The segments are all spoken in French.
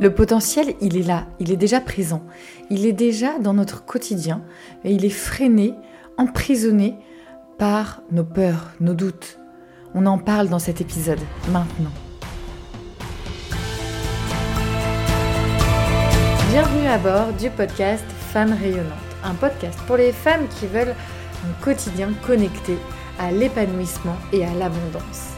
Le potentiel, il est là, il est déjà présent, il est déjà dans notre quotidien et il est freiné, emprisonné par nos peurs, nos doutes. On en parle dans cet épisode, maintenant. Bienvenue à bord du podcast Femmes rayonnantes, un podcast pour les femmes qui veulent un quotidien connecté à l'épanouissement et à l'abondance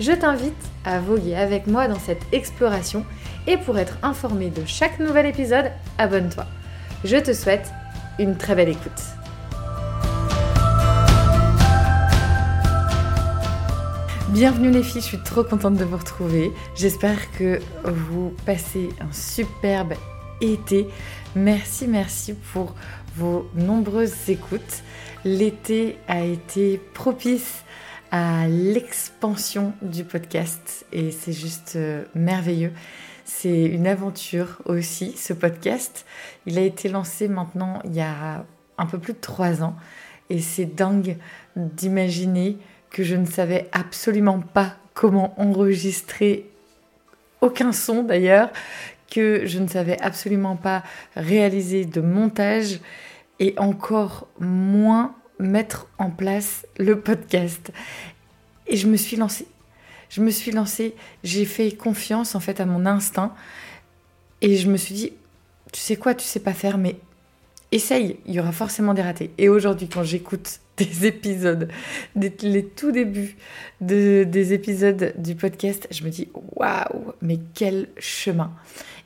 je t'invite à voguer avec moi dans cette exploration et pour être informé de chaque nouvel épisode, abonne-toi. Je te souhaite une très belle écoute. Bienvenue les filles, je suis trop contente de vous retrouver. J'espère que vous passez un superbe été. Merci, merci pour vos nombreuses écoutes. L'été a été propice à l'expansion du podcast et c'est juste euh, merveilleux. C'est une aventure aussi, ce podcast. Il a été lancé maintenant il y a un peu plus de trois ans et c'est dingue d'imaginer que je ne savais absolument pas comment enregistrer aucun son d'ailleurs, que je ne savais absolument pas réaliser de montage et encore moins mettre en place le podcast. Et je me suis lancée. Je me suis lancée, j'ai fait confiance en fait à mon instinct et je me suis dit, tu sais quoi, tu sais pas faire, mais essaye, il y aura forcément des ratés. Et aujourd'hui, quand j'écoute des épisodes, les tout débuts de, des épisodes du podcast, je me dis, waouh, mais quel chemin.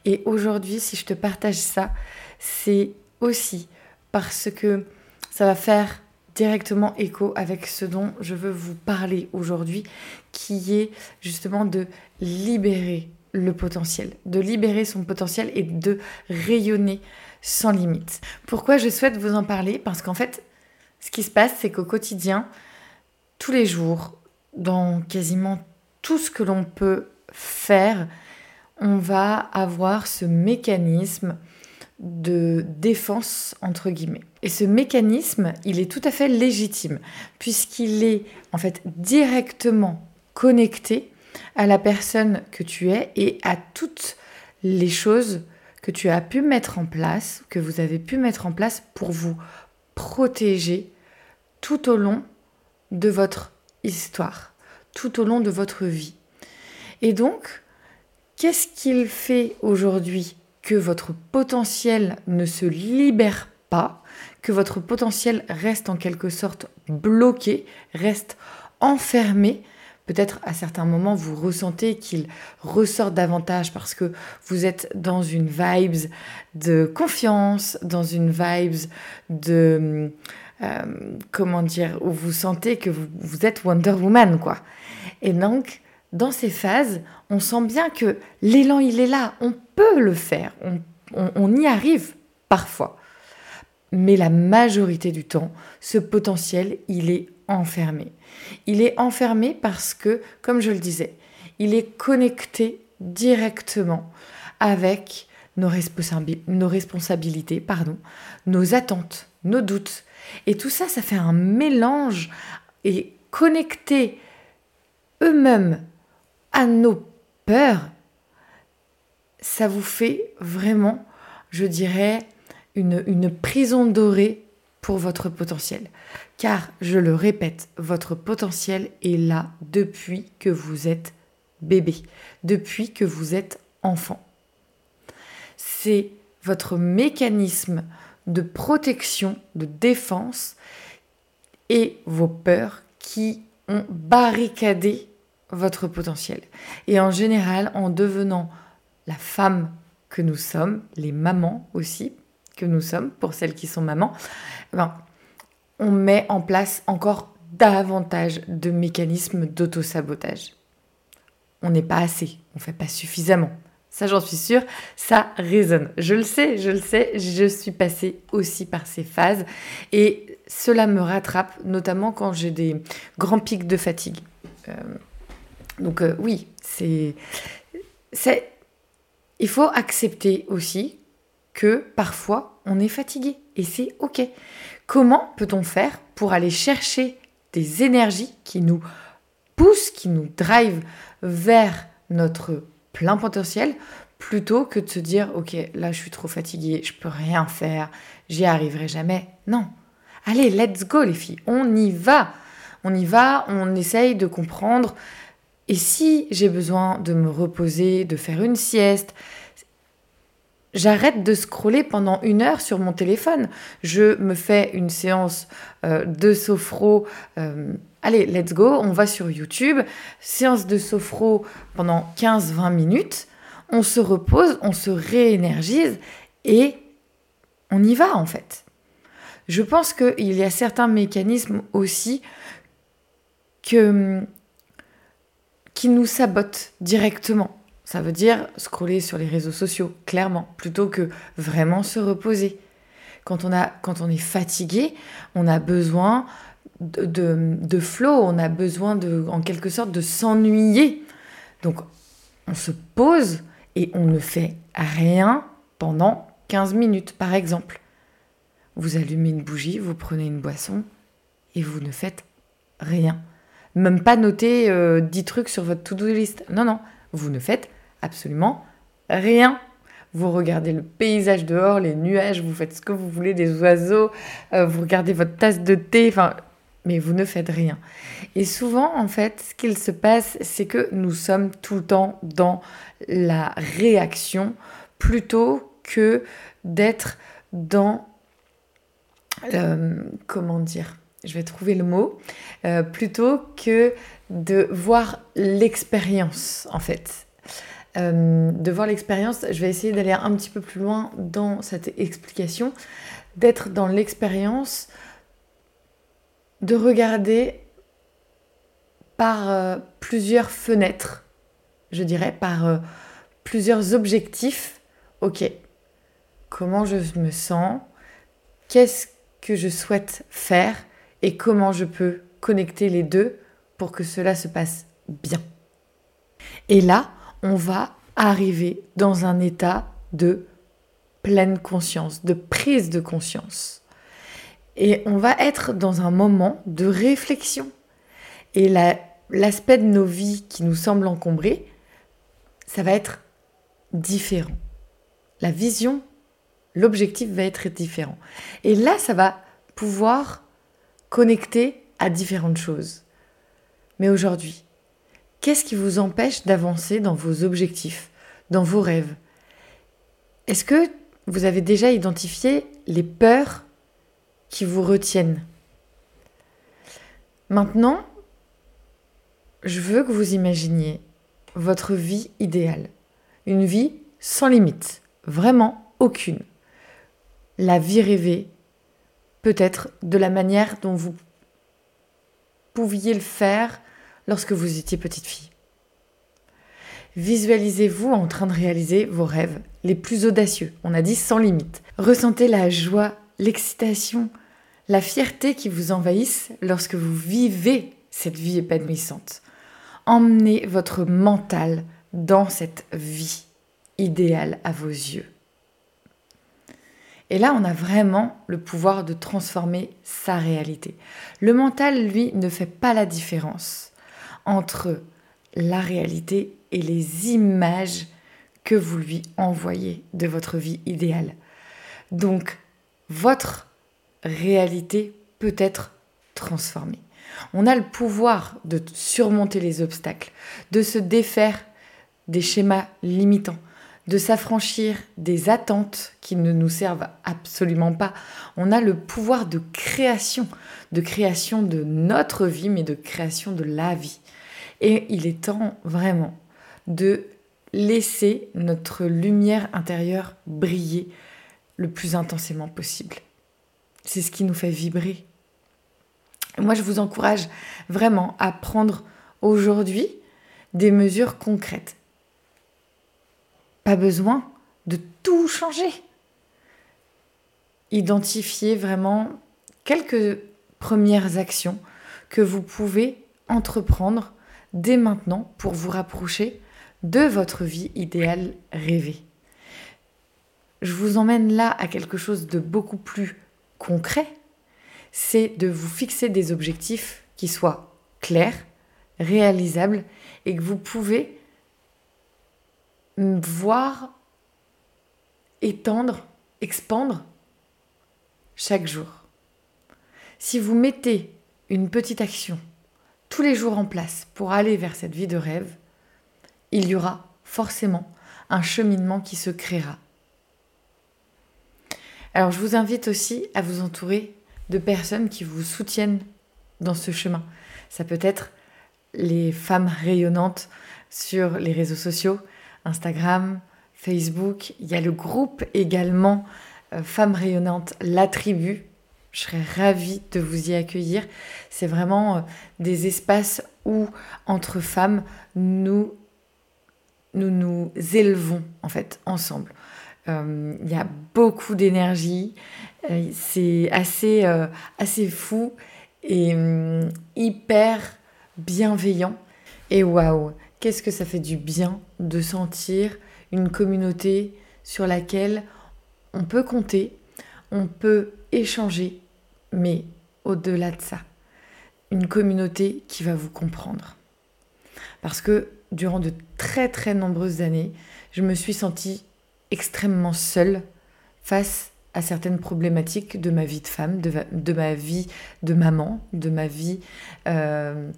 Et aujourd'hui, si je te partage ça, c'est aussi parce que ça va faire directement écho avec ce dont je veux vous parler aujourd'hui, qui est justement de libérer le potentiel, de libérer son potentiel et de rayonner sans limite. Pourquoi je souhaite vous en parler? Parce qu'en fait, ce qui se passe, c'est qu'au quotidien, tous les jours, dans quasiment tout ce que l'on peut faire, on va avoir ce mécanisme de défense, entre guillemets. Et ce mécanisme, il est tout à fait légitime, puisqu'il est en fait directement connecté à la personne que tu es et à toutes les choses que tu as pu mettre en place, que vous avez pu mettre en place pour vous protéger tout au long de votre histoire, tout au long de votre vie. Et donc, qu'est-ce qu'il fait aujourd'hui que votre potentiel ne se libère pas, que votre potentiel reste en quelque sorte bloqué, reste enfermé. Peut-être à certains moments vous ressentez qu'il ressort davantage parce que vous êtes dans une vibes de confiance, dans une vibes de euh, comment dire où vous sentez que vous, vous êtes Wonder Woman quoi. Et donc dans ces phases, on sent bien que l'élan, il est là, on peut le faire, on, y arrive parfois. Mais la majorité du temps, ce potentiel, il est enfermé. Il est enfermé parce que, comme je le disais, il est connecté directement avec nos, responsabilités, pardon, nos attentes, nos doutes. Et tout ça, ça fait un mélange et connecté eux-mêmes à nos peurs, ça vous fait vraiment, je dirais, une, une prison dorée pour votre potentiel. Car, je le répète, votre potentiel est là depuis que vous êtes bébé, depuis que vous êtes enfant. C'est votre mécanisme de protection, de défense et vos peurs qui ont barricadé votre potentiel. Et en général, en devenant la femme que nous sommes, les mamans aussi que nous sommes, pour celles qui sont mamans, eh ben, on met en place encore davantage de mécanismes d'auto-sabotage. On n'est pas assez, on ne fait pas suffisamment. Ça, j'en suis sûre, ça résonne. Je le sais, je le sais, je suis passée aussi par ces phases et cela me rattrape, notamment quand j'ai des grands pics de fatigue. Euh, donc euh, oui, c'est, c'est, il faut accepter aussi que parfois on est fatigué et c'est ok. Comment peut-on faire pour aller chercher des énergies qui nous poussent, qui nous drive vers notre plein potentiel plutôt que de se dire ok là je suis trop fatiguée, je peux rien faire, j'y arriverai jamais. Non. Allez, let's go les filles, on y va. On y va, on essaye de comprendre. Et si j'ai besoin de me reposer, de faire une sieste, j'arrête de scroller pendant une heure sur mon téléphone. Je me fais une séance euh, de sophro. Euh, allez, let's go, on va sur YouTube. Séance de sophro pendant 15-20 minutes. On se repose, on se réénergise et on y va en fait. Je pense qu'il y a certains mécanismes aussi que, qui nous sabotent directement. Ça veut dire scroller sur les réseaux sociaux, clairement, plutôt que vraiment se reposer. Quand on, est fatigué, on a besoin de, de, de flow, on a besoin de, en quelque sorte de s'ennuyer. Donc on se pose et on ne fait rien pendant 15 minutes, par exemple. Vous allumez une bougie, vous prenez une boisson et vous ne faites rien. Même pas noter 10 euh, trucs sur votre to-do list. Non, non, vous ne faites absolument rien. Vous regardez le paysage dehors, les nuages, vous faites ce que vous voulez, des oiseaux, euh, vous regardez votre tasse de thé, enfin, mais vous ne faites rien. Et souvent, en fait, ce qu'il se passe, c'est que nous sommes tout le temps dans la réaction plutôt que d'être dans, euh, comment dire, je vais trouver le mot, euh, plutôt que de voir l'expérience, en fait. Euh, de voir l'expérience, je vais essayer d'aller un petit peu plus loin dans cette explication, d'être dans l'expérience, de regarder par euh, plusieurs fenêtres, je dirais, par plusieurs objectifs. Ok, comment je me sens? Qu'est-ce que je souhaite faire? Comment je peux connecter les deux pour que cela se passe bien. Et là, on va arriver dans un état de pleine conscience, de prise de conscience. Et on va être dans un moment de réflexion. Et l'aspect de nos vies qui nous semble encombré, ça va être différent. La vision, l'objectif va être différent. Et là, ça va pouvoir connecté à différentes choses. Mais aujourd'hui, qu'est-ce qui vous empêche d'avancer dans vos objectifs, dans vos rêves? Est-ce que vous avez déjà identifié les peurs qui vous retiennent? Maintenant, je veux que vous imaginiez votre vie idéale. Une vie sans limite, vraiment aucune. La vie rêvée peut-être de la manière dont vous pouviez le faire lorsque vous étiez petite fille. Visualisez-vous en train de réaliser vos rêves les plus audacieux, on a dit sans limite. Ressentez la joie, l'excitation, la fierté qui vous envahissent lorsque vous vivez cette vie épanouissante. Emmenez votre mental dans cette vie idéale à vos yeux. Et là, on a vraiment le pouvoir de transformer sa réalité. Le mental, lui, ne fait pas la différence entre la réalité et les images que vous lui envoyez de votre vie idéale. Donc, votre réalité peut être transformée. On a le pouvoir de surmonter les obstacles, de se défaire des schémas limitants, de s'affranchir des attentes qui ne nous servent absolument pas. On a le pouvoir de création, de création de notre vie, mais de création de la vie. Et il est temps vraiment de laisser notre lumière intérieure briller le plus intensément possible. C'est ce qui nous fait vibrer. Moi, je vous encourage vraiment à prendre aujourd'hui des mesures concrètes pas besoin de tout changer. Identifiez vraiment quelques premières actions que vous pouvez entreprendre dès maintenant pour vous rapprocher de votre vie idéale rêvée. Je vous emmène là à quelque chose de beaucoup plus concret, c'est de vous fixer des objectifs qui soient clairs, réalisables et que vous pouvez voir étendre, expandre chaque jour. Si vous mettez une petite action tous les jours en place pour aller vers cette vie de rêve, il y aura forcément un cheminement qui se créera. Alors je vous invite aussi à vous entourer de personnes qui vous soutiennent dans ce chemin. Ça peut être les femmes rayonnantes sur les réseaux sociaux, Instagram, Facebook. Il y a le groupe également euh, Femmes rayonnantes, la tribu. Je serais ravie de vous y accueillir. C'est vraiment euh, des espaces où, entre femmes, nous nous, nous élevons en fait ensemble. Euh, il y a beaucoup d'énergie, c'est assez, assez fou et hum, hyper bienveillant. Et waouh, qu'est-ce que ça fait du bien de sentir une communauté sur laquelle on peut compter, on peut échanger, mais au-delà de ça, une communauté qui va vous comprendre. Parce que durant de très très nombreuses années, je me suis sentie extrêmement seule face à certaines problématiques de ma vie de femme, de, ma vie de maman, de ma vie euh,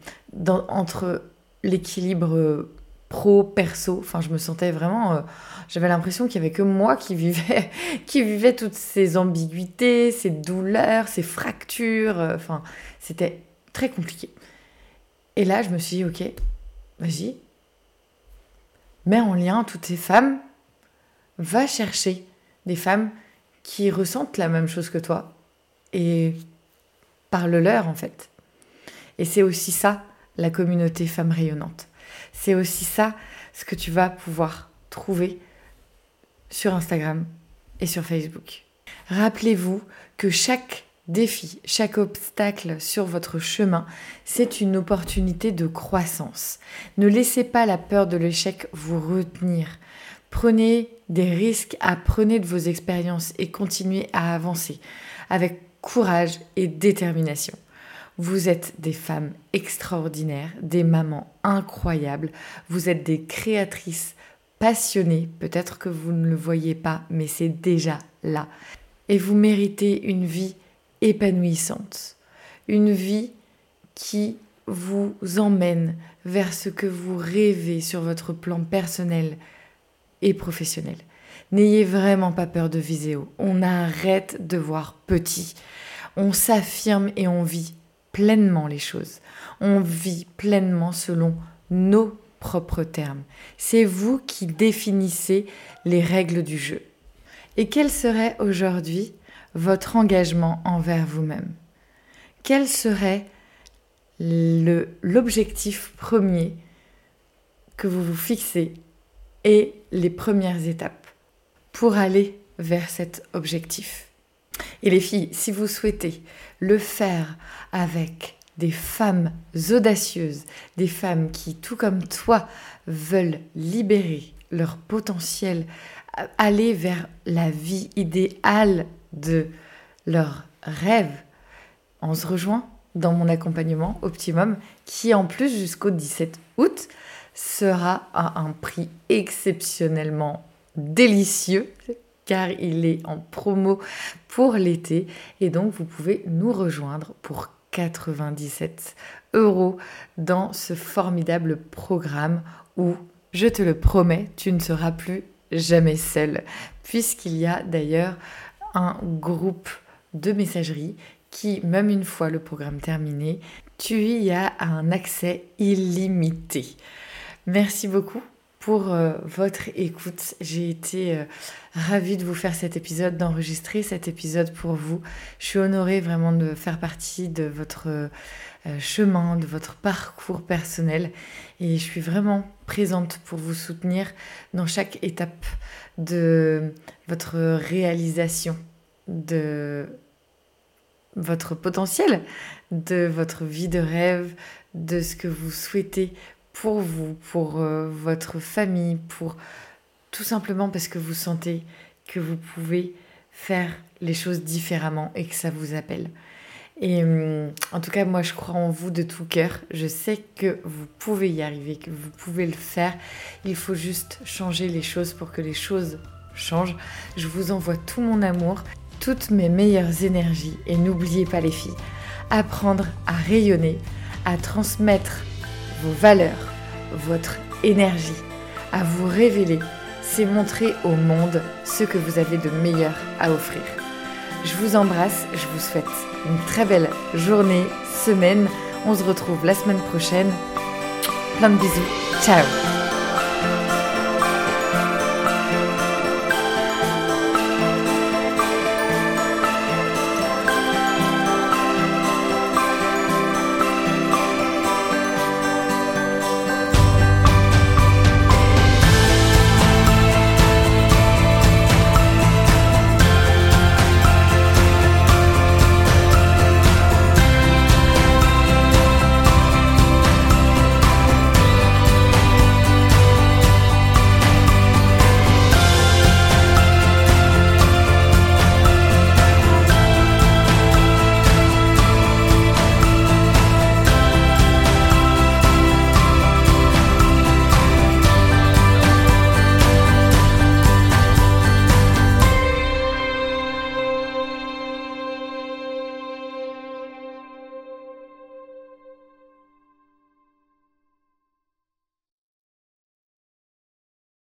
entre l'équilibre pro, perso. Enfin, je me sentais vraiment. Euh, j'avais l'impression qu'il n'y avait que moi qui vivais, qui vivait toutes ces ambiguïtés, ces douleurs, ces fractures. Euh, enfin, c'était très compliqué. Et là, je me suis dit, ok, vas-y, mets en lien toutes ces femmes, va chercher des femmes qui ressentent la même chose que toi et parle-leur en fait. Et c'est aussi ça, la communauté Femmes Rayonnantes. C'est aussi ça ce que tu vas pouvoir trouver sur Instagram et sur Facebook. Rappelez-vous que chaque défi, chaque obstacle sur votre chemin, c'est une opportunité de croissance. Ne laissez pas la peur de l'échec vous retenir. Prenez des risques, apprenez de vos expériences et continuez à avancer avec courage et détermination. Vous êtes des femmes extraordinaires, des mamans incroyables, vous êtes des créatrices passionnées, peut-être que vous ne le voyez pas, mais c'est déjà là. Et vous méritez une vie épanouissante, une vie qui vous emmène vers ce que vous rêvez sur votre plan personnel et professionnel. N'ayez vraiment pas peur de viséo. On arrête de voir petit. On s'affirme et on vit pleinement les choses. On vit pleinement selon nos propres termes. C'est vous qui définissez les règles du jeu. Et quel serait aujourd'hui votre engagement envers vous-même? Quel serait l'objectif premier que vous vous fixez et les premières étapes pour aller vers cet objectif? Et les filles, si vous souhaitez le faire avec des femmes audacieuses, des femmes qui, tout comme toi, veulent libérer leur potentiel, aller vers la vie idéale de leur rêve, on se rejoint dans mon accompagnement Optimum, qui en plus jusqu'au 17 août sera à un prix exceptionnellement délicieux car il est en promo pour l'été et donc vous pouvez nous rejoindre pour 97 euros dans ce formidable programme où, je te le promets, tu ne seras plus jamais seul puisqu'il y a d'ailleurs un groupe de messagerie qui, même une fois le programme terminé, tu y as un accès illimité. Merci beaucoup pour euh, votre écoute. J'ai été euh, ravie de vous faire cet épisode, d'enregistrer cet épisode pour vous. Je suis honorée vraiment de faire partie de votre euh, chemin, de votre parcours personnel. Et je suis vraiment présente pour vous soutenir dans chaque étape de votre réalisation de votre potentiel, de votre vie de rêve, de ce que vous souhaitez pour vous, pour euh, votre famille, pour tout simplement parce que vous sentez que vous pouvez faire les choses différemment et que ça vous appelle. Et hum, en tout cas, moi, je crois en vous de tout cœur. Je sais que vous pouvez y arriver, que vous pouvez le faire. Il faut juste changer les choses pour que les choses changent. Je vous envoie tout mon amour, toutes mes meilleures énergies. Et n'oubliez pas les filles, apprendre à rayonner, à transmettre valeurs, votre énergie, à vous révéler, c'est montrer au monde ce que vous avez de meilleur à offrir. Je vous embrasse, je vous souhaite une très belle journée, semaine. On se retrouve la semaine prochaine. Plein de bisous. Ciao